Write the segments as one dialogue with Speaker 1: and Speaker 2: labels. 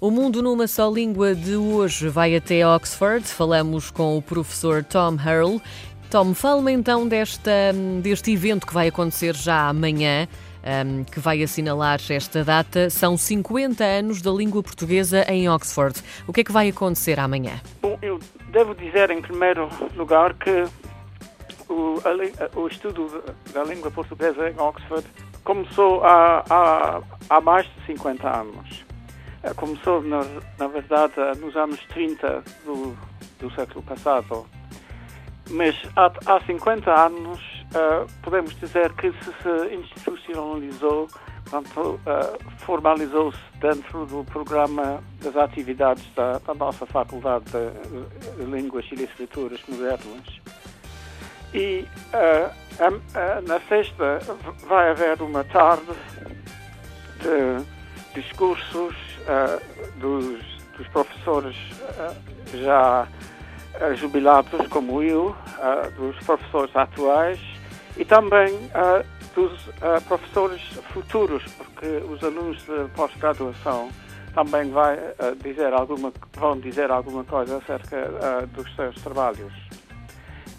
Speaker 1: O Mundo numa Só Língua de hoje vai até Oxford. Falamos com o professor Tom Hurl. Tom, fala-me então desta, deste evento que vai acontecer já amanhã, um, que vai assinalar esta data. São 50 anos da língua portuguesa em Oxford. O que é que vai acontecer amanhã?
Speaker 2: Bom, eu devo dizer, em primeiro lugar, que o, a, o estudo da língua portuguesa em Oxford começou há, há, há mais de 50 anos. Eh, começou, na, na verdade, nos anos 30 do, do século passado. Mas há, há 50 anos uh, podemos dizer que se, se institucionalizou, portanto, uh, formalizou-se dentro do programa das atividades da, da nossa Faculdade de, de Línguas e Literaturas Modernas. E uh, na sexta vai haver uma tarde de discursos uh, dos, dos, professores uh, já jubilados como eu, dos professores atuais e também dos professores futuros, porque os alunos de pós-graduação também vai, dizer alguma, vão dizer alguma coisa acerca dos seus trabalhos.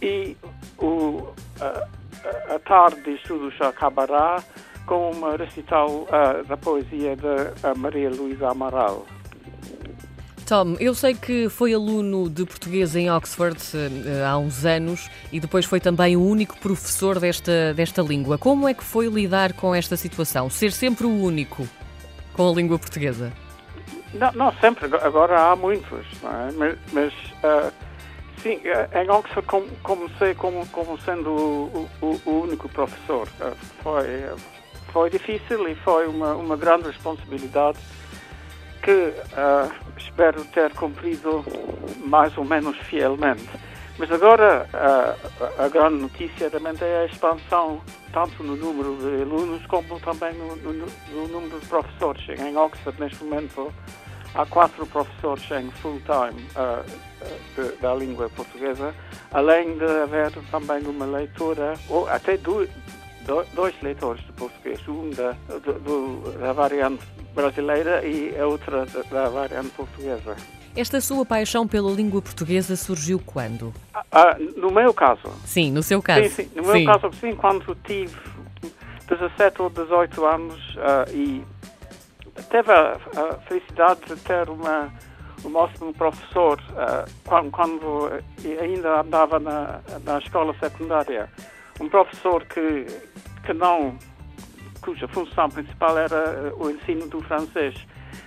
Speaker 2: E o, a, a tarde de estudos acabará com uma recital uh, da poesia de uh, Maria Luísa Amaral.
Speaker 1: Tom, eu sei que foi aluno de português em Oxford uh, há uns anos e depois foi também o único professor desta, desta língua. Como é que foi lidar com esta situação? Ser sempre o único com a língua portuguesa?
Speaker 2: Não, não sempre, agora há muitos, é? mas, mas uh, sim, em Oxford comecei como, como sendo o, o, o único professor. Foi foi difícil e foi uma, uma grande responsabilidade que uh, espero ter cumprido mais ou menos fielmente. Mas agora uh, a grande notícia realmente é a expansão tanto no número de alunos como também no, no, no número de professores. Em Oxford, neste momento, há quatro professores em full-time uh, da língua portuguesa, além de haver também uma leitura, ou até duas, dois leitores de português, um da, do, da variante brasileira e a outra da, variante portuguesa.
Speaker 1: Esta sua paixão pela língua portuguesa surgiu quando?
Speaker 2: Ah, ah no meu caso?
Speaker 1: Sim, no seu caso.
Speaker 2: Sim, sim. no meu sim. caso, sim, quando tive 17 ou 18 anos uh, e teve a, a, felicidade de ter uma, um ótimo professor uh, quando, quando ainda andava na, na escola secundária um professor que, que não, cuja função principal era eh, o ensino do francês,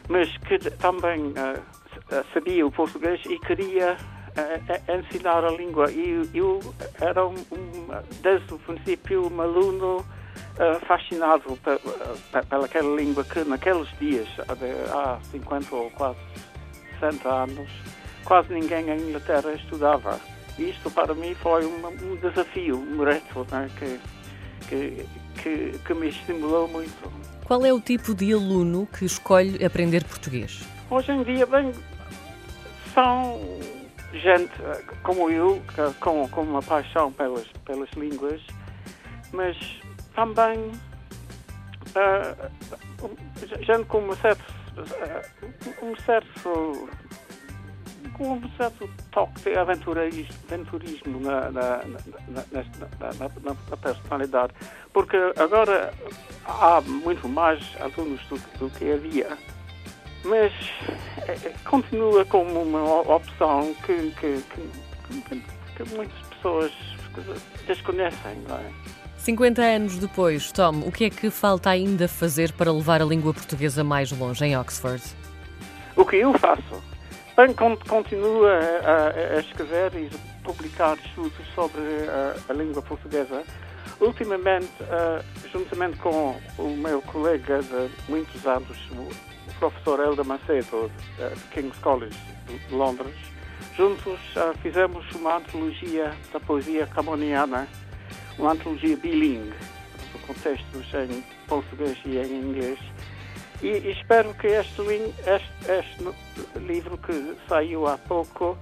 Speaker 2: mas que também uh, sabia o português e queria uh, ensinar a língua. E eu era, um, um, desde o princípio, um aluno uh, fascinado pelaquela língua que naqueles dias, há 50 ou quase 60 anos, quase ninguém em Inglaterra estudava. Isto para mim foi um, um desafio, um reto né, que, que, que, que me estimulou muito.
Speaker 1: Qual é o tipo de aluno que escolhe aprender português?
Speaker 2: Hoje em dia, bem, são gente como eu, com, com uma paixão pelas, pelas línguas, mas também uh, gente com um certo, uh, um certo com um certo toque de aventurismo na, na, na, na, personalidade, porque agora há muito mais alunos do, do que havia, mas é, continua como uma opção que, que, que, que muitas pessoas desconhecem, não é?
Speaker 1: 50 anos depois, Tom, o que é que falta ainda fazer para levar a língua portuguesa mais longe em Oxford?
Speaker 2: O que eu faço? Bem, continua a, a, escrever e publicar estudos sobre a, a língua portuguesa. Ultimamente, uh, juntamente com o meu colega de muitos anos, o professor Elda Macedo, uh, de King's College de Londres, juntos uh, fizemos uma antologia da poesia camoniana, uma antologia bilingue, com textos em português e em inglês, e, espero que este, este, este livro que saiu há pouco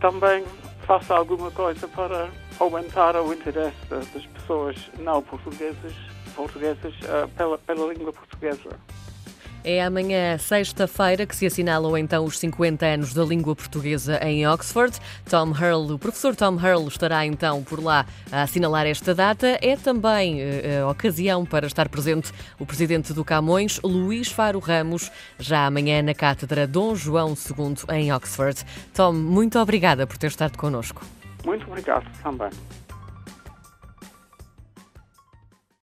Speaker 2: também faça alguma coisa para aumentar o interesse das pessoas não portuguesas, portuguesas uh, pela, pela língua portuguesa.
Speaker 1: É amanhã, sexta-feira, que se assinalam então os 50 anos da língua portuguesa em Oxford. Tom Hurl, o professor Tom Hurl, estará então por lá a assinalar esta data. É também uh, ocasião para estar presente o presidente do Camões, Luís Faro Ramos, já amanhã na Cátedra Dom João II em Oxford. Tom, muito obrigada por ter estado connosco.
Speaker 2: Muito obrigado também.